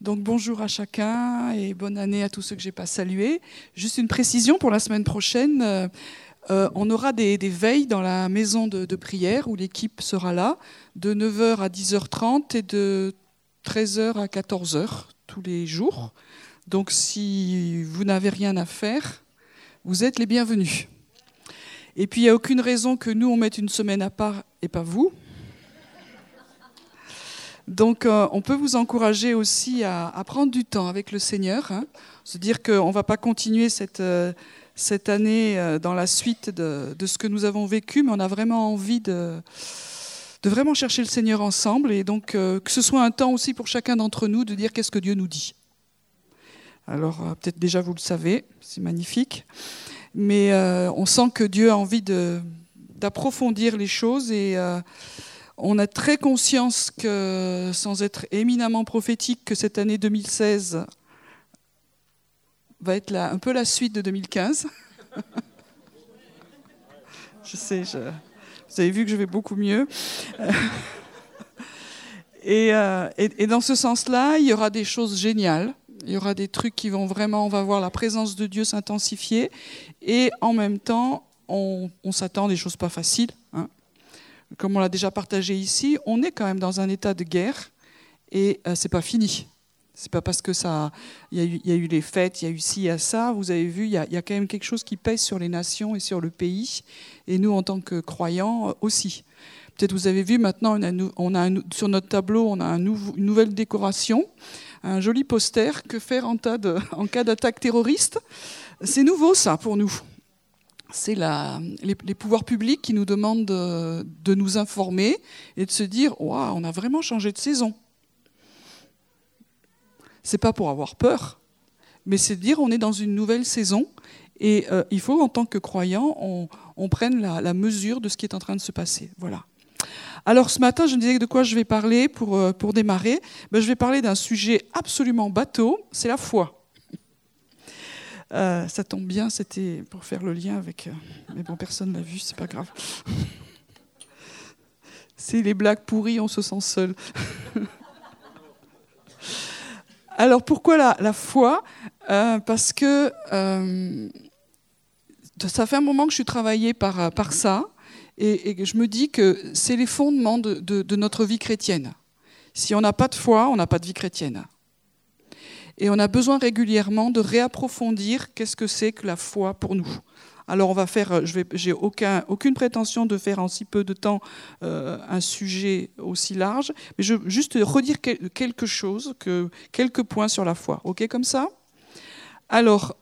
Donc bonjour à chacun et bonne année à tous ceux que j'ai pas salués. Juste une précision pour la semaine prochaine, euh, euh, on aura des, veilles dans la maison de, prière où l'équipe sera là de 9h à 10h30 et de 13h à 14h tous les jours. Donc si vous n'avez rien à faire, vous êtes les bienvenus. Et puis il n'y a aucune raison que nous on mette une semaine à part et pas vous. Donc, euh, on peut vous encourager aussi à, prendre du temps avec le Seigneur, hein. se dire qu'on ne va pas continuer cette, euh, cette année euh, dans la suite de, ce que nous avons vécu, mais on a vraiment envie de, de vraiment chercher le Seigneur ensemble, et donc que ce soit un temps aussi pour chacun d'entre nous de dire qu'est-ce que Dieu nous dit. Alors, peut-être déjà vous le savez, c'est magnifique, mais on sent que Dieu a envie d'approfondir les choses et on a très conscience que, sans être éminemment prophétique, que cette année 2016 va être un peu la suite de 2015. je sais, vous avez vu que je vais beaucoup mieux. Euh, et, dans ce sens-là, il y aura des choses géniales. Il y aura des trucs qui vont vraiment, on va voir la présence de Dieu s'intensifier. Et en même temps, on, s'attend à des choses pas faciles. Comme on l'a déjà partagé ici, on est quand même dans un état de guerre et euh, c'est pas fini. C'est pas parce que ça, il y, a eu les fêtes, il y a eu ci, il y a ça. Vous avez vu, il y, a quand même quelque chose qui pèse sur les nations et sur le pays, et nous en tant que croyants euh, aussi. Peut-être vous avez vu maintenant, on a, sur notre tableau, on a une nouvelle décoration, un joli poster. Que faire en cas d'attaque terroriste? C'est nouveau ça pour nous c'est les, pouvoirs publics qui nous demandent de, nous informer et de se dire Waouh, on a vraiment changé de saison. C'est pas pour avoir peur, mais c'est de dire on est dans une nouvelle saison et euh, il faut en tant que croyant on, prenne la, mesure de ce qui est en train de se passer. Voilà. Alors ce matin, je me disais de quoi je vais parler pour, euh, démarrer. Ben, je vais parler d'un sujet absolument bateau, c'est la foi. Euh, ça tombe bien, c'était pour faire le lien avec. Euh, mais bon, personne l'a vu, c'est pas grave. c'est les blagues pourries, on se sent seul. Alors pourquoi la, foi? Euh, Parce que ça fait un moment que je suis travaillée par, ça, et, je me dis que c'est les fondements de, de notre vie chrétienne. Si on n'a pas de foi, on n'a pas de vie chrétienne. Et on a besoin régulièrement de réapprofondir qu'est-ce que c'est que la foi pour nous. Alors on va faire, je n'ai aucun, aucune prétention de faire en si peu de temps euh, un sujet aussi large, mais je veux juste redire quelque chose, que, quelques points sur la foi. Ok comme ça? Alors,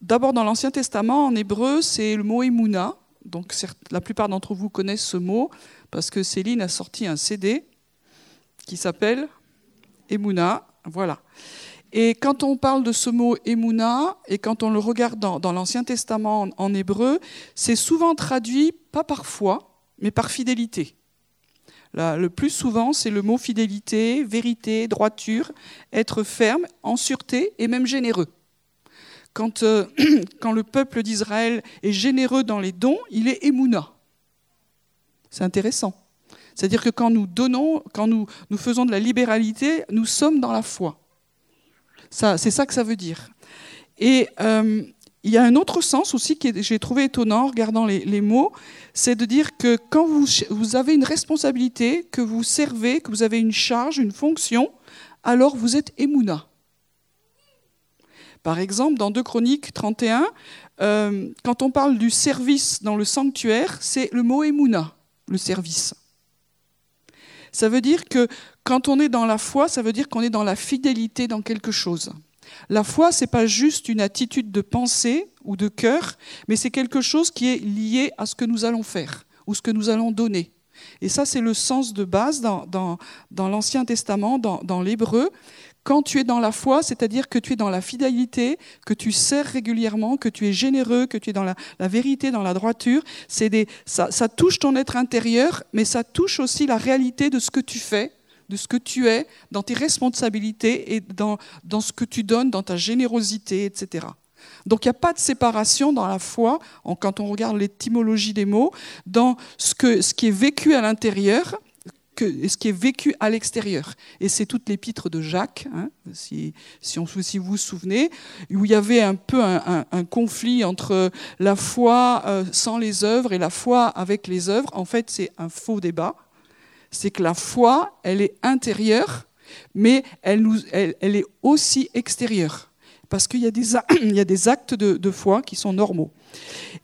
d'abord dans l'Ancien Testament, en hébreu, c'est le mot Emouna. Donc la plupart d'entre vous connaissent ce mot parce que Céline a sorti un CD qui s'appelle Emouna. Voilà. Et quand on parle de ce mot Emouna, et quand on le regarde dans, l'Ancien Testament en, hébreu, c'est souvent traduit, pas par foi, mais par fidélité. le plus souvent, c'est le mot fidélité, vérité, droiture, être ferme, en sûreté et même généreux. Quand, euh, quand le peuple d'Israël est généreux dans les dons, il est Emouna. C'est intéressant. C'est-à-dire que quand nous donnons, quand nous, nous faisons de la libéralité, nous sommes dans la foi. C'est ça que ça veut dire. Et euh, il y a un autre sens aussi que j'ai trouvé étonnant en regardant les, mots, c'est de dire que quand vous, avez une responsabilité, que vous servez, que vous avez une charge, une fonction, alors vous êtes émouna. Par exemple, dans 2 Chroniques 31, euh, quand on parle du service dans le sanctuaire, c'est le mot émouna, le service. Ça veut dire que quand on est dans la foi, ça veut dire qu'on est dans la fidélité dans quelque chose. La foi, c'est pas juste une attitude de pensée ou de cœur, mais c'est quelque chose qui est lié à ce que nous allons faire ou ce que nous allons donner. Et ça, c'est le sens de base dans, l'Ancien Testament, dans, l'hébreu. Quand tu es dans la foi, c'est-à-dire que tu es dans la fidélité, que tu sers régulièrement, que tu es généreux, que tu es dans la, vérité, dans la droiture, ça touche ton être intérieur, mais ça touche aussi la réalité de ce que tu fais, de ce que tu es, dans tes responsabilités et dans, dans ce que tu donnes, dans ta générosité, etc. Donc il n'y a pas de séparation dans la foi, quand on regarde l'étymologie des mots, dans ce, que, ce qui est vécu à l'intérieur que ce qui est vécu à l'extérieur. Et c'est toute l'épître de Jacques, hein, si, si, vous vous souvenez, où il y avait un peu un, un, conflit entre la foi euh, sans les œuvres et la foi avec les œuvres. En fait, c'est un faux débat. C'est que la foi, elle est intérieure, mais elle, est aussi extérieure. Parce qu'il y, a des actes de, foi qui sont normaux.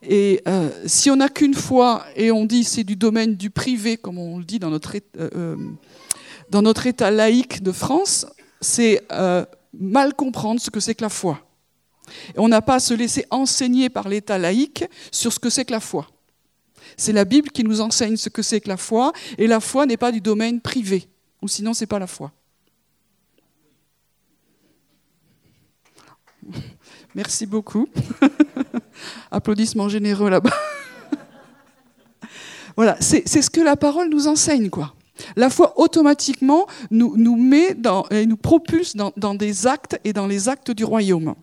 Et euh, si on n'a qu'une foi et on dit c'est du domaine du privé, comme on le dit dans notre, euh, euh, État laïque de France, c'est mal comprendre ce que c'est que la foi. On n'a pas à se laisser enseigner par l'État laïque sur ce que c'est que la foi. C'est la Bible qui nous enseigne ce que c'est que la foi, et la foi n'est pas du domaine privé, ou sinon c'est pas la foi. Merci beaucoup. Applaudissements généreux là-bas. voilà, c'est ce que la parole nous enseigne, quoi. La foi automatiquement nous, met dans, et nous propulse dans, des actes et dans les actes du royaume.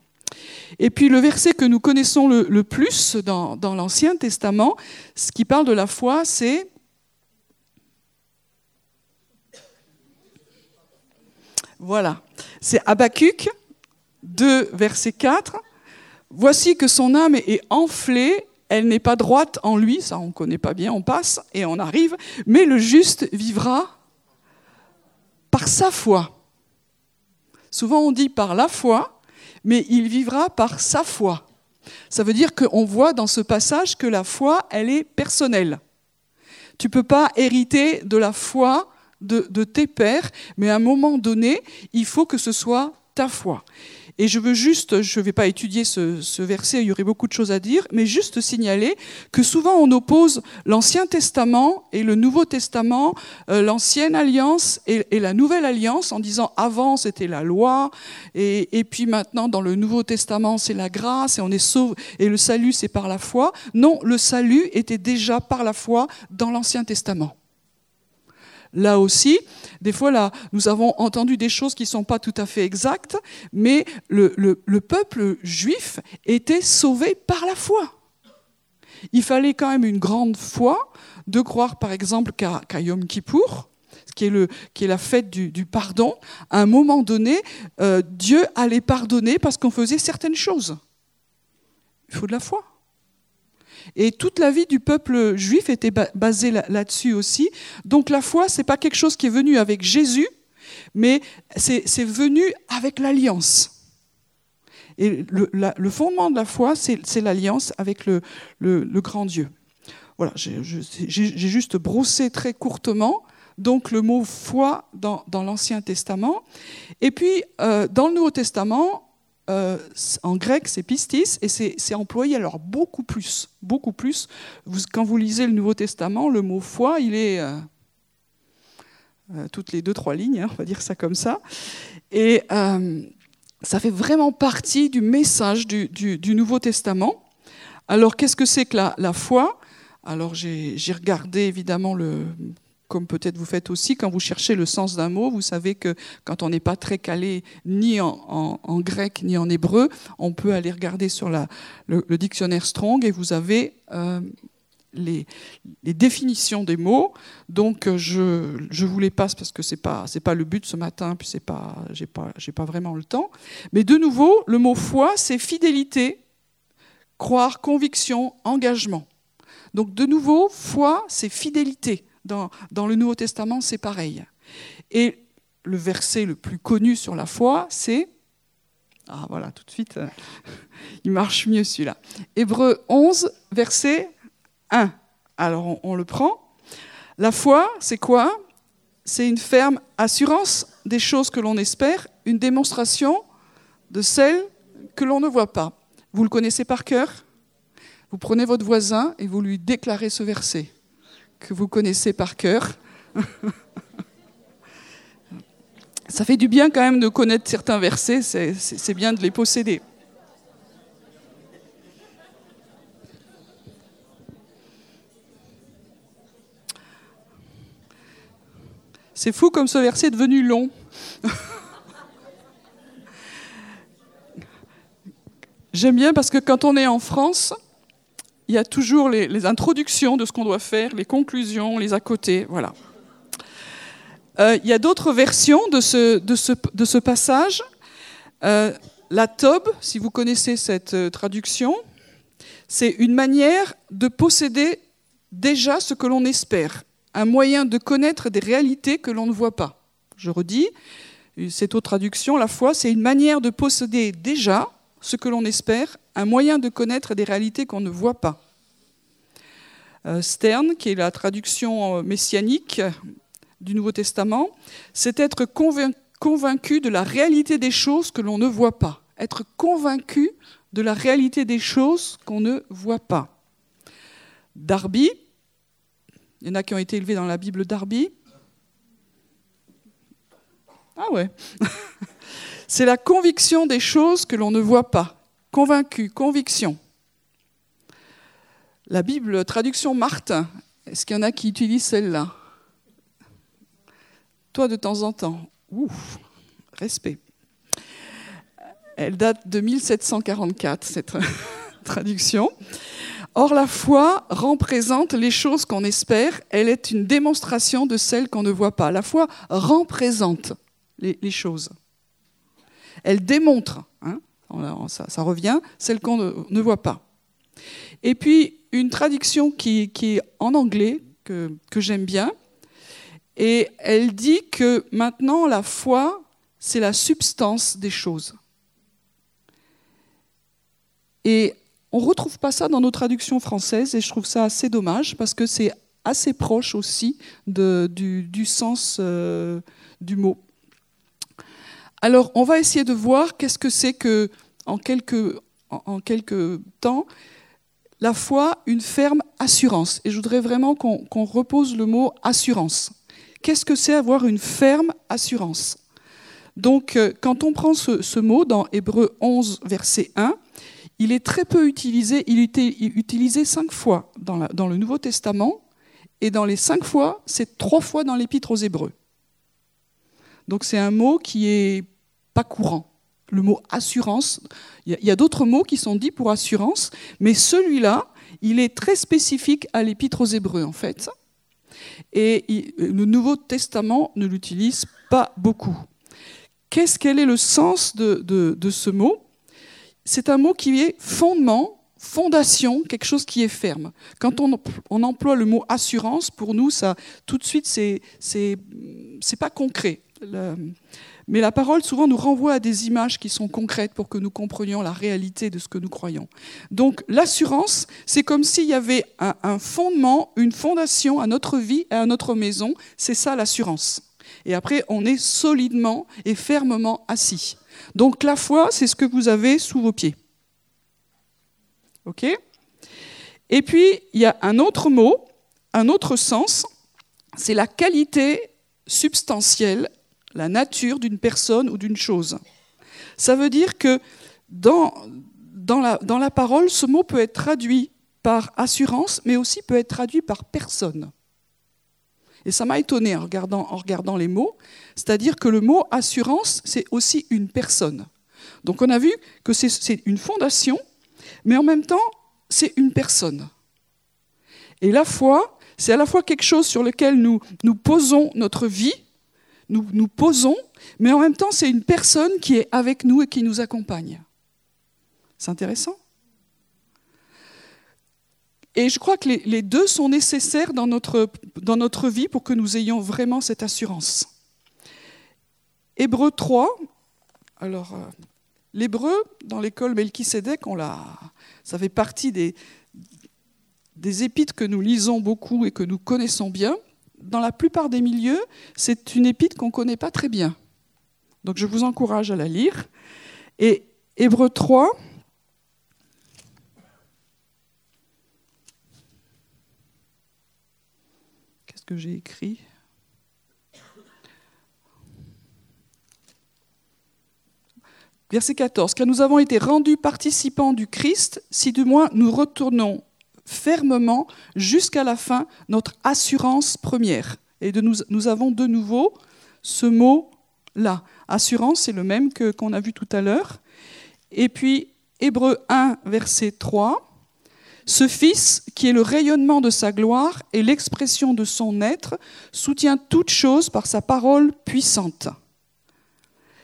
Et puis le verset que nous connaissons le, plus dans, dans l'Ancien Testament, ce qui parle de la foi, c'est voilà, c'est Habacuc 2, verset 4. Voici que son âme est enflée, elle n'est pas droite en lui, ça on ne connaît pas bien, on passe et on arrive, mais le juste vivra par sa foi. Souvent on dit par la foi, mais il vivra par sa foi. Ça veut dire qu'on voit dans ce passage que la foi, elle est personnelle. Tu ne peux pas hériter de la foi de, de, tes pères, mais à un moment donné, il faut que ce soit ta foi. Et je veux juste, je ne vais pas étudier ce, verset, il y aurait beaucoup de choses à dire, mais juste signaler que souvent on oppose l'Ancien Testament et le Nouveau Testament, euh, l'Ancienne Alliance et, et, la Nouvelle Alliance, en disant avant c'était la loi, et, et, puis maintenant dans le Nouveau Testament c'est la grâce, et on est sauvé, et le salut c'est par la foi. Non, le salut était déjà par la foi dans l'Ancien Testament. Là aussi, des fois, là, nous avons entendu des choses qui ne sont pas tout à fait exactes, mais le, le, le, peuple juif était sauvé par la foi. Il fallait quand même une grande foi de croire, par exemple, qu'à qu Yom Kippour, qui est, qui est la fête du, du pardon, à un moment donné, euh, Dieu allait pardonner parce qu'on faisait certaines choses. Il faut de la foi. Et toute la vie du peuple juif était basée là-dessus aussi. Donc la foi, c'est pas quelque chose qui est venu avec Jésus, mais c'est venu avec l'alliance. Et le, fondement de la foi, c'est l'alliance avec le, grand Dieu. Voilà, j'ai juste brossé très courtement donc le mot foi dans, dans l'Ancien Testament. Et puis, euh, dans le Nouveau Testament, euh, en grec, c'est pistis, et c'est employé alors beaucoup plus, beaucoup plus. Quand vous lisez le Nouveau Testament, le mot foi, il est euh, euh, toutes les deux, trois lignes, hein, on va dire ça comme ça. Et ça fait vraiment partie du message du, Nouveau Testament. Alors, qu'est-ce que c'est que la foi? Alors, j'ai regardé évidemment le comme peut-être vous faites aussi, quand vous cherchez le sens d'un mot, vous savez que quand on n'est pas très calé ni en, grec ni en hébreu, on peut aller regarder sur le, dictionnaire Strong et vous avez euh, les, les, définitions des mots. Donc je, je vous les passe parce que c'est pas pas le but ce matin, puis c'est pas j'ai pas j'ai pas vraiment le temps. Mais de nouveau, le mot foi, c'est fidélité, croire, conviction, engagement. Donc de nouveau, foi, c'est fidélité. Dans, le Nouveau Testament, c'est pareil. Et le verset le plus connu sur la foi, c'est... Ah voilà, tout de suite, il marche mieux celui-là. Hébreu 11, verset 1. Alors on le prend. La foi, c'est quoi? C'est une ferme assurance des choses que l'on espère, une démonstration de celles que l'on ne voit pas. Vous le connaissez par cœur? Vous prenez votre voisin et vous lui déclarez ce verset que vous connaissez par cœur. Ça fait du bien quand même de connaître certains versets, c'est bien de les posséder. C'est fou comme ce verset est devenu long. J'aime bien parce que quand on est en France, il y a toujours les, introductions de ce qu'on doit faire, les conclusions, les à côté, voilà. euh, il y a d'autres versions de ce, passage. Euh, la Tob, si vous connaissez cette euh, traduction, c'est une manière de posséder déjà ce que l'on espère, un moyen de connaître des réalités que l'on ne voit pas. Je redis, cette autre traduction, la foi, c'est une manière de posséder déjà ce que l'on espère, un moyen de connaître des réalités qu'on ne voit pas. Euh, Stern, qui est la traduction euh, messianique du Nouveau Testament, c'est être convaincu de la réalité des choses que l'on ne voit pas. Être convaincu de la réalité des choses qu'on ne voit pas. Darby, il y en a qui ont été élevés dans la Bible Darby. Ah ouais. C'est la conviction des choses que l'on ne voit pas. Convaincu, conviction. La Bible, traduction Martin, est-ce qu'il y en a qui utilisent celle-là? Toi, de temps en temps. Ouf, respect. Elle date de 1744, cette traduction. Or, la foi représente les choses qu'on espère, elle est une démonstration de celles qu'on ne voit pas. La foi représente les, les choses. Elle démontre, hein, ça, revient, celles qu'on ne, ne voit pas. Et puis, une traduction qui, est en anglais, que, j'aime bien, et elle dit que maintenant la foi, c'est la substance des choses. Et on ne retrouve pas ça dans nos traductions françaises, et je trouve ça assez dommage, parce que c'est assez proche aussi du, sens euh, du mot. Alors, on va essayer de voir qu'est-ce que c'est que, en quelques, temps, la foi une ferme assurance. Et je voudrais vraiment qu'on repose le mot assurance. Qu'est-ce que c'est avoir une ferme assurance? Donc, euh, quand on prend ce, mot dans Hébreu 11, verset 1, il est très peu utilisé. Il est utilisé cinq fois dans le Nouveau Testament, et dans les cinq fois, c'est trois fois dans l'Épître aux Hébreux. Donc, c'est un mot qui est pas courant le mot assurance. Il y a, d'autres mots qui sont dits pour assurance, mais celui-là, il est très spécifique à l'épître aux Hébreux, en fait. Et le Nouveau Testament ne l'utilise pas beaucoup. Qu'est-ce quel est le sens de, ce mot? C'est un mot qui est fondement, fondation, quelque chose qui est ferme. Quand on, on emploie le mot assurance, pour nous, ça, tout de suite, c'est c'est pas concret. Mais la parole souvent nous renvoie à des images qui sont concrètes pour que nous comprenions la réalité de ce que nous croyons. Donc l'assurance, c'est comme s'il y avait un, fondement, une fondation à notre vie et à notre maison. C'est ça l'assurance. Et après, on est solidement et fermement assis. Donc la foi, c'est ce que vous avez sous vos pieds. OK? Et puis, il y a un autre mot, un autre sens, c'est la qualité substantielle la nature d'une personne ou d'une chose. Ça veut dire que dans, la parole, ce mot peut être traduit par assurance, mais aussi peut être traduit par personne. Et ça m'a étonné en regardant, en regardant les mots, c'est-à-dire que le mot assurance, c'est aussi une personne. Donc on a vu que c'est une fondation, mais en même temps, c'est une personne. Et la foi, c'est à la fois quelque chose sur lequel nous, nous posons notre vie, nous nous posons, mais en même temps, c'est une personne qui est avec nous et qui nous accompagne. C'est intéressant. Et je crois que les, deux sont nécessaires dans notre, vie pour que nous ayons vraiment cette assurance. Hébreu 3, alors euh, l'hébreu, dans l'école Melchisedec, on l'a, ça fait partie des, des épîtres que nous lisons beaucoup et que nous connaissons bien dans la plupart des milieux, c'est une épître qu'on ne connaît pas très bien. Donc je vous encourage à la lire. Et Hébreu 3, qu'est-ce que j'ai écrit? Verset 14, car nous avons été rendus participants du Christ, si du moins nous retournons fermement jusqu'à la fin notre assurance première. Et de nous, nous avons de nouveau ce mot-là. Assurance, c'est le même que, qu'on a vu tout à l'heure. Et puis, Hébreu 1, verset 3, Ce Fils, qui est le rayonnement de sa gloire et l'expression de son être, soutient toute chose par sa parole puissante.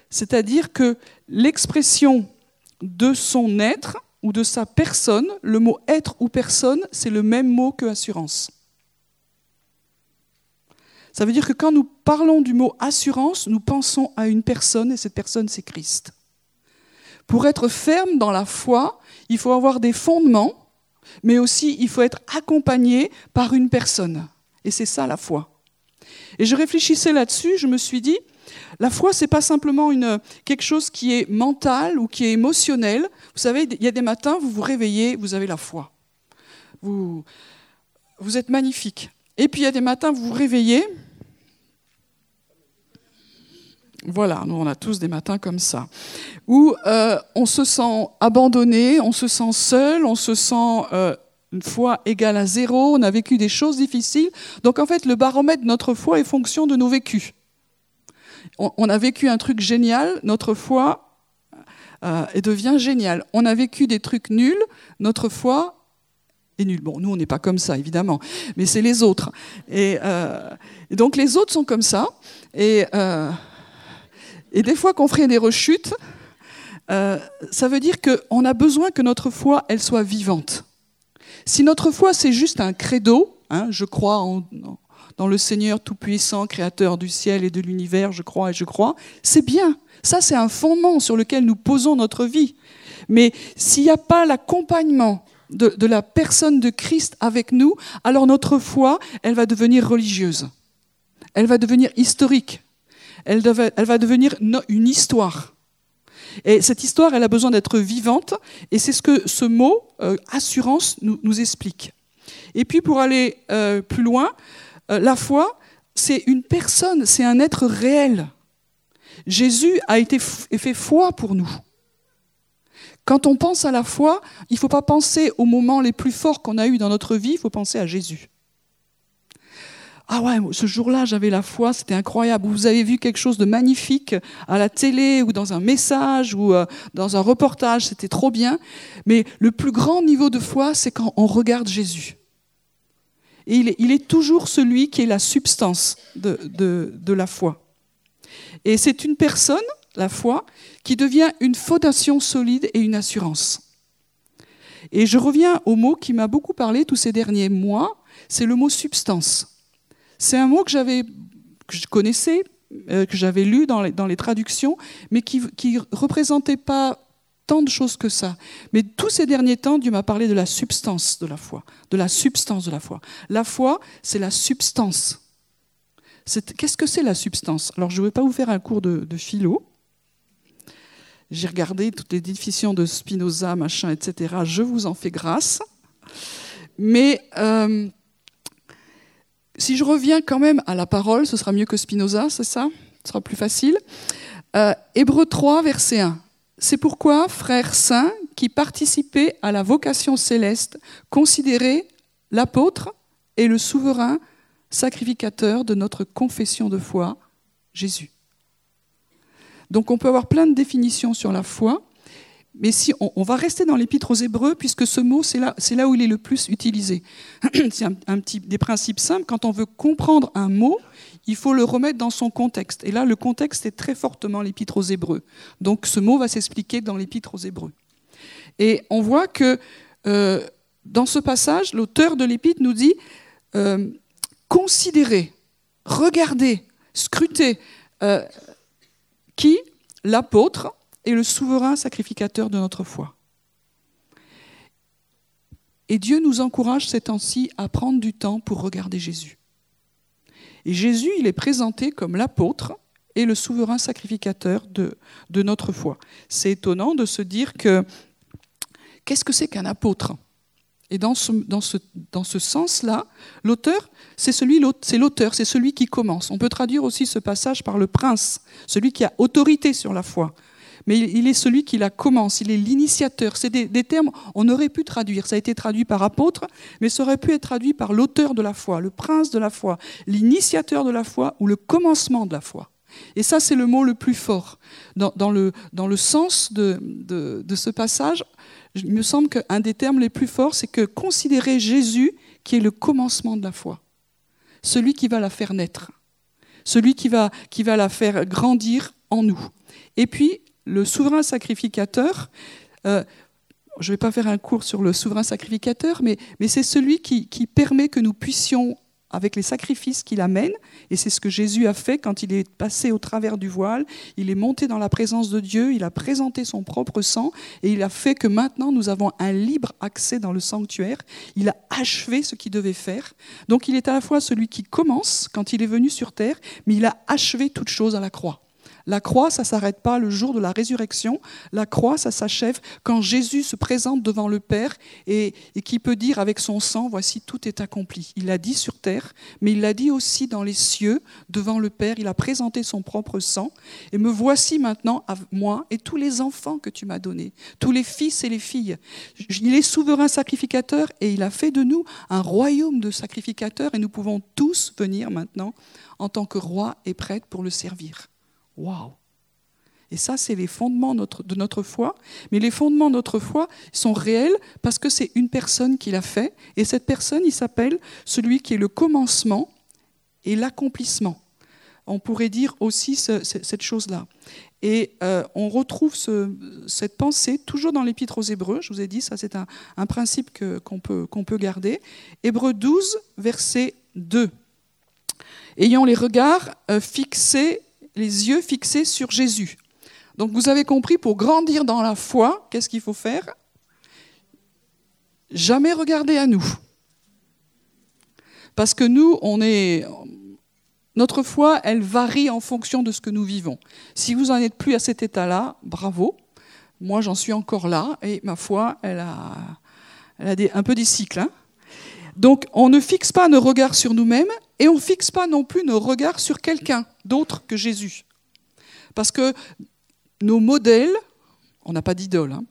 C'est-à-dire que l'expression de son être ou de sa personne, le mot être ou personne, c'est le même mot que assurance. Ça veut dire que quand nous parlons du mot assurance, nous pensons à une personne et cette personne c'est Christ. Pour être ferme dans la foi, il faut avoir des fondements, mais aussi il faut être accompagné par une personne. Et c'est ça la foi. Et je réfléchissais là-dessus, je me suis dit, la foi, c'est pas simplement une, quelque chose qui est mental ou qui est émotionnel. Vous savez, il y a des matins, vous vous réveillez, vous avez la foi. Vous, vous êtes magnifique. Et puis il y a des matins, vous vous réveillez. Voilà, nous on a tous des matins comme ça, où euh, on se sent abandonné, on se sent seul, on se sent euh, une foi égale à zéro, on a vécu des choses difficiles. Donc en fait, le baromètre de notre foi est fonction de nos vécus. On, a vécu un truc génial, notre foi euh, devient géniale. On a vécu des trucs nuls, notre foi est nulle. Bon, nous, on n'est pas comme ça, évidemment, mais c'est les autres. Et, euh, donc les autres sont comme ça. Et, euh, et des fois qu'on ferait des rechutes, euh, ça veut dire qu'on a besoin que notre foi, elle soit vivante. Si notre foi, c'est juste un credo, hein, je crois en, dans le Seigneur Tout-Puissant, Créateur du ciel et de l'univers, je crois et je crois, c'est bien. Ça, c'est un fondement sur lequel nous posons notre vie. Mais s'il n'y a pas l'accompagnement de, la personne de Christ avec nous, alors notre foi, elle va devenir religieuse. Elle va devenir historique. Elle, va devenir une histoire. Et cette histoire, elle a besoin d'être vivante, et c'est ce que ce mot euh, assurance nous, explique. Et puis pour aller euh, plus loin, la foi, c'est une personne, c'est un être réel. Jésus a été fait foi pour nous. Quand on pense à la foi, il ne faut pas penser aux moments les plus forts qu'on a eus dans notre vie, il faut penser à Jésus. Ah ouais, ce jour-là, j'avais la foi, c'était incroyable. Vous avez vu quelque chose de magnifique à la télé ou dans un message ou euh, dans un reportage, c'était trop bien. Mais le plus grand niveau de foi, c'est quand on regarde Jésus. Et il est, toujours celui qui est la substance de la foi. Et c'est une personne, la foi, qui devient une fondation solide et une assurance. Et je reviens au mot qui m'a beaucoup parlé tous ces derniers mois, c'est le mot substance. C'est un mot que j'avais, que je connaissais, euh, que j'avais lu dans les, dans les, traductions, mais qui ne représentait pas tant de choses que ça. Mais tous ces derniers temps, Dieu m'a parlé de la substance de la foi, de la substance de la foi. La foi, c'est la substance. Qu'est-ce que c'est la substance? Alors, je ne vais pas vous faire un cours de, philo. J'ai regardé toutes les définitions de Spinoza, machin, etc. Je vous en fais grâce. Mais euh, si je reviens quand même à la parole, ce sera mieux que Spinoza, c'est ça? Ce sera plus facile. Euh, Hébreu 3, verset 1. C'est pourquoi, frères saints, qui participaient à la vocation céleste, considérez l'apôtre et le souverain sacrificateur de notre confession de foi, Jésus. Donc on peut avoir plein de définitions sur la foi, mais si on, va rester dans l'épître aux Hébreux, puisque ce mot, c'est là, où il est le plus utilisé. c'est un, un, petit, des principes simples. Quand on veut comprendre un mot, il faut le remettre dans son contexte. Et là, le contexte est très fortement l'épître aux Hébreux. Donc ce mot va s'expliquer dans l'épître aux Hébreux. Et on voit que euh, dans ce passage, l'auteur de l'épître nous dit euh, considérez, regardez, scrutez euh, qui? L'apôtre est le souverain sacrificateur de notre foi. Et Dieu nous encourage ces temps-ci à prendre du temps pour regarder Jésus. Et Jésus, il est présenté comme l'apôtre et le souverain sacrificateur de, notre foi. C'est étonnant de se dire que qu'est-ce que c'est qu'un apôtre? Et dans ce, dans sens-là, l'auteur, c'est celui, c'est l'auteur, c'est celui qui commence. On peut traduire aussi ce passage par le prince, celui qui a autorité sur la foi. Mais il est celui qui la commence, il est l'initiateur. C'est des, termes, on aurait pu traduire. Ça a été traduit par apôtre, mais ça aurait pu être traduit par l'auteur de la foi, le prince de la foi, l'initiateur de la foi ou le commencement de la foi. Et ça, c'est le mot le plus fort. Dans, le, dans le, sens de, de, ce passage, il me semble qu'un des termes les plus forts, c'est que considérer Jésus qui est le commencement de la foi, celui qui va la faire naître, celui qui va, qui va la faire grandir en nous. Et puis, le souverain sacrificateur, euh, je ne vais pas faire un cours sur le souverain sacrificateur, mais, c'est celui qui, qui permet que nous puissions avec les sacrifices qu'il amène, et c'est ce que Jésus a fait quand il est passé au travers du voile, il est monté dans la présence de Dieu, il a présenté son propre sang, et il a fait que maintenant nous avons un libre accès dans le sanctuaire, il a achevé ce qu'il devait faire. Donc il est à la fois celui qui commence quand il est venu sur terre, mais il a achevé toute chose à la croix. La croix, ça ne s'arrête pas le jour de la résurrection. La croix, ça s'achève quand Jésus se présente devant le Père et, qui peut dire avec son sang, voici, tout est accompli. Il l'a dit sur terre, mais il l'a dit aussi dans les cieux, devant le Père. Il a présenté son propre sang. Et me voici maintenant, moi et tous les enfants que tu m'as donnés, tous les fils et les filles. Il est souverain sacrificateur et il a fait de nous un royaume de sacrificateurs et nous pouvons tous venir maintenant en tant que roi et prêtre pour le servir. Waouh Et ça, c'est les fondements de notre foi. Mais les fondements de notre foi sont réels parce que c'est une personne qui l'a fait. Et cette personne, il s'appelle celui qui est le commencement et l'accomplissement. On pourrait dire aussi cette chose-là. Et euh, on retrouve cette pensée toujours dans l'Épître aux Hébreux. Je vous ai dit, ça c'est un, principe qu'on peut, garder. Hébreux 12, verset 2. Ayant les regards euh, fixés les yeux fixés sur Jésus. Donc vous avez compris, pour grandir dans la foi, qu'est-ce qu'il faut faire? Jamais regarder à nous. Parce que nous, on est... Notre foi, elle varie en fonction de ce que nous vivons. Si vous n'en êtes plus à cet état-là, bravo. Moi, j'en suis encore là et ma foi, elle a, elle a des, un peu des cycles. Hein. Donc, on ne fixe pas nos regards sur nous-mêmes et on ne fixe pas non plus nos regards sur quelqu'un d'autre que Jésus. Parce que nos modèles, on n'a pas d'idole, hein,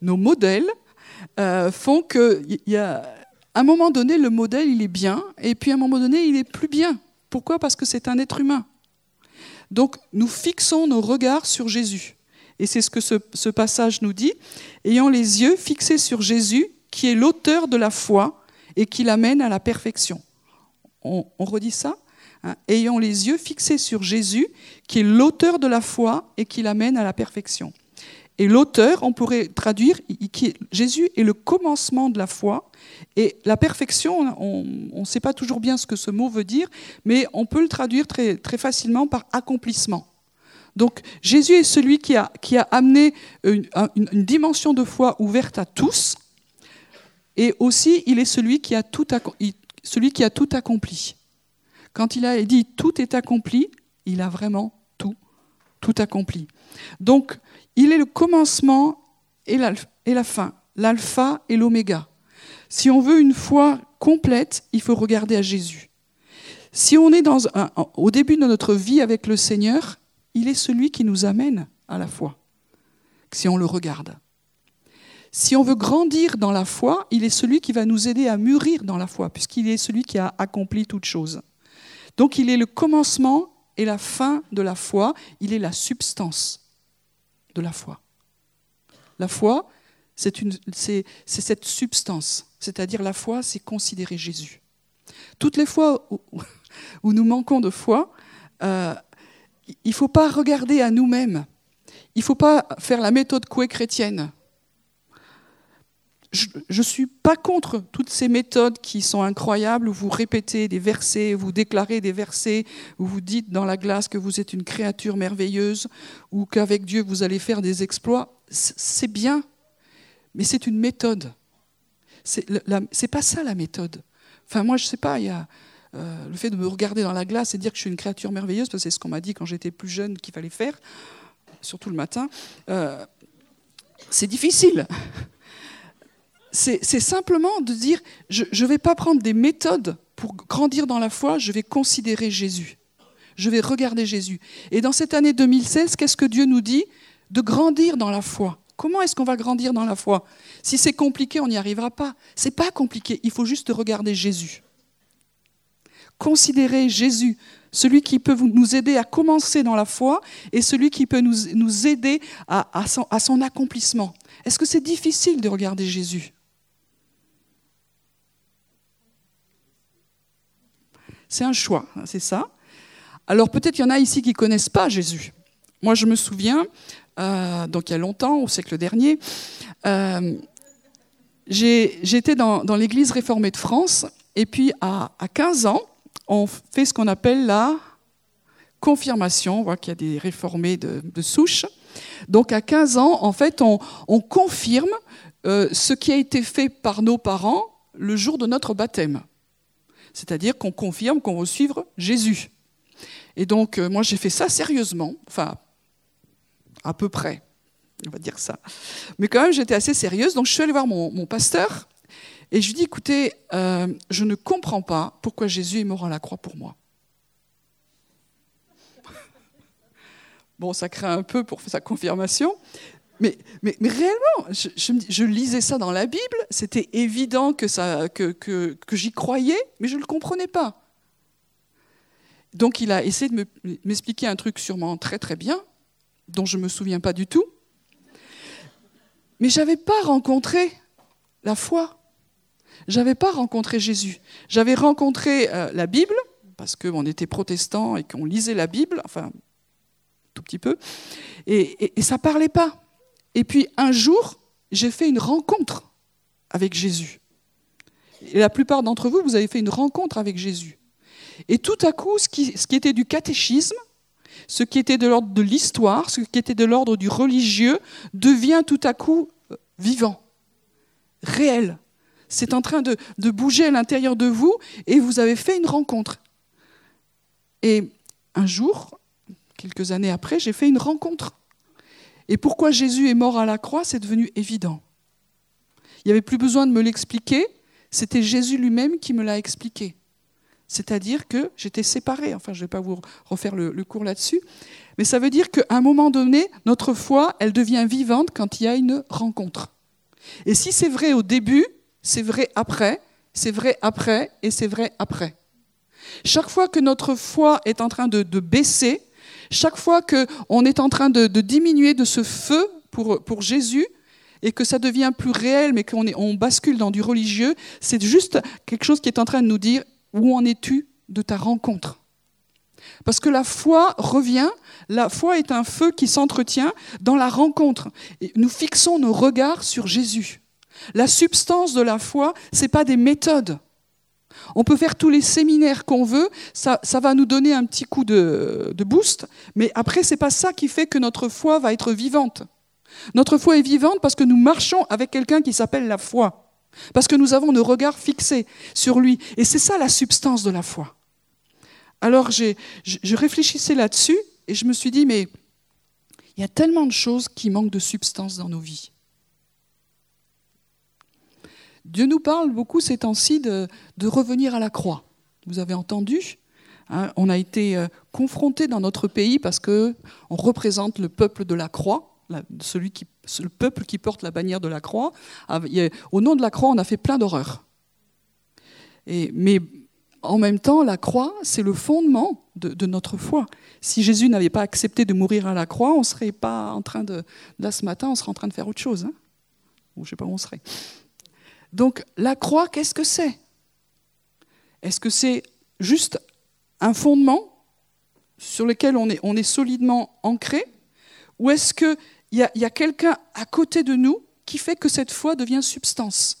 nos modèles euh, font qu'il y a un moment donné, le modèle, il est bien, et puis à un moment donné, il est plus bien. Pourquoi? Parce que c'est un être humain. Donc, nous fixons nos regards sur Jésus. Et c'est ce que ce, ce passage nous dit, ayant les yeux fixés sur Jésus, qui est l'auteur de la foi et qui l'amène à la perfection. On, redit ça hein, Ayant les yeux fixés sur Jésus, qui est l'auteur de la foi et qui l'amène à la perfection. Et l'auteur, on pourrait traduire, Jésus est le commencement de la foi. Et la perfection, on ne sait pas toujours bien ce que ce mot veut dire, mais on peut le traduire très, facilement par accomplissement. Donc Jésus est celui qui a, amené une, dimension de foi ouverte à tous, et aussi, il est celui qui a tout, accompli. Quand il a dit tout est accompli, il a vraiment tout, tout accompli. Donc, il est le commencement et la fin, l'alpha et l'oméga. Si on veut une foi complète, il faut regarder à Jésus. Si on est au début de notre vie avec le Seigneur, il est celui qui nous amène à la foi, si on le regarde. Si on veut grandir dans la foi, il est celui qui va nous aider à mûrir dans la foi, puisqu'il est celui qui a accompli toutes choses. Donc il est le commencement et la fin de la foi, il est la substance de la foi. La foi, c'est cette substance, c'est-à-dire la foi, c'est considérer Jésus. Toutes les fois où, nous manquons de foi, euh, il ne faut pas regarder à nous-mêmes. Il ne faut pas faire la méthode coué chrétienne je ne suis pas contre toutes ces méthodes qui sont incroyables, où vous répétez des versets, vous déclarez des versets, où vous dites dans la glace que vous êtes une créature merveilleuse, ou qu'avec Dieu vous allez faire des exploits. C'est bien, mais c'est une méthode. C'est pas ça la méthode. Enfin, moi, je sais pas, il y a euh, le fait de me regarder dans la glace et dire que je suis une créature merveilleuse, parce que c'est ce qu'on m'a dit quand j'étais plus jeune qu'il fallait faire, surtout le matin. Euh, c'est difficile c'est simplement de dire, je ne vais pas prendre des méthodes pour grandir dans la foi, je vais considérer Jésus. Je vais regarder Jésus. Et dans cette année 2016, qu'est-ce que Dieu nous dit De grandir dans la foi? Comment est-ce qu'on va grandir dans la foi? Si c'est compliqué, on n'y arrivera pas. C'est pas compliqué, il faut juste regarder Jésus. considérer Jésus, celui qui peut nous aider à commencer dans la foi et celui qui peut nous, aider à son accomplissement. Est-ce que c'est difficile de regarder Jésus? C'est un choix, c'est ça. Alors peut-être il y en a ici qui ne connaissent pas Jésus. Moi je me souviens, euh, donc il y a longtemps, au siècle dernier, euh, j'étais dans, l'église réformée de France, et puis à, 15 ans, on fait ce qu'on appelle la confirmation. On voit qu'il y a des réformés de, souche. Donc à 15 ans, en fait, on, confirme euh, ce qui a été fait par nos parents le jour de notre baptême. C'est-à-dire qu'on confirme qu'on veut suivre Jésus. Et donc, euh, moi, j'ai fait ça sérieusement, enfin, à peu près on va dire ça. Mais quand même, j'étais assez sérieuse, donc je suis allée voir mon, pasteur et je lui dis, écoutez, euh, je ne comprends pas pourquoi Jésus est mort à la croix pour moi. Bon, ça craint un peu pour sa confirmation, mais, réellement, je, je, lisais ça dans la Bible, c'était évident que, j'y croyais, mais je ne le comprenais pas. Donc il a essayé de m'expliquer un truc sûrement très très bien, dont je ne me souviens pas du tout. Mais je n'avais pas rencontré la foi. J'avais pas rencontré Jésus. J'avais rencontré euh, la Bible, parce qu'on était protestants et qu'on lisait la Bible, enfin, tout petit peu, et, et, ça parlait pas. Et puis un jour, j'ai fait une rencontre avec Jésus. La plupart d'entre vous, vous avez fait une rencontre avec Jésus. Et tout à coup, ce qui, ce qui était du catéchisme, ce qui était de l'ordre de l'histoire, ce qui était de l'ordre du religieux, devient tout à coup euh, vivant, réel. C'est en train de, bouger à l'intérieur de vous et vous avez fait une rencontre. Et un jour, quelques années après, j'ai fait une rencontre. Et pourquoi Jésus est mort à la croix, c'est devenu évident. Il n'y avait plus besoin de me l'expliquer, c'était Jésus lui-même qui me l'a expliqué. C'est-à-dire que j'étais séparée. Enfin, je ne vais pas vous refaire le, cours là-dessus. Mais ça veut dire qu'à un moment donné, notre foi, elle devient vivante quand il y a une rencontre. Et si c'est vrai au début, c'est vrai après, c'est vrai après et c'est vrai après. Chaque fois que notre foi est en train de, baisser, chaque fois qu'on est en train de, diminuer de ce feu pour, Jésus, et que ça devient plus réel, mais qu'on on bascule dans du religieux, c'est juste quelque chose qui est en train de nous dire où en es-tu de ta rencontre? Parce que la foi revient, la foi est un feu qui s'entretient dans la rencontre. Nous fixons nos regards sur Jésus. La substance de la foi, ce n'est pas des méthodes. On peut faire tous les séminaires qu'on veut, ça, va nous donner un petit coup de, boost, mais après, ce n'est pas ça qui fait que notre foi va être vivante. Notre foi est vivante parce que nous marchons avec quelqu'un qui s'appelle la foi. Parce que nous avons nos regards fixés sur lui. Et c'est ça la substance de la foi. Alors je réfléchissais là-dessus et je me suis dit, mais il y a tellement de choses qui manquent de substance dans nos vies. Dieu nous parle beaucoup ces temps-ci de, revenir à la croix. Vous avez entendu hein, On a été euh, confrontés dans notre pays parce qu'on représente le peuple de la croix celui qui, le peuple qui porte la bannière de la croix. Au nom de la croix, on a fait plein d'horreurs. Mais en même temps, la croix, c'est le fondement de, notre foi. Si Jésus n'avait pas accepté de mourir à la croix, on ne serait pas en train de... Là, ce matin, on serait en train de faire autre chose. Hein. Je ne sais pas où on serait. Donc, la croix, qu'est-ce que c'est? Est-ce que c'est juste un fondement sur lequel on est, solidement ancré? Ou est-ce que il y a, quelqu'un à côté de nous qui fait que cette foi devient substance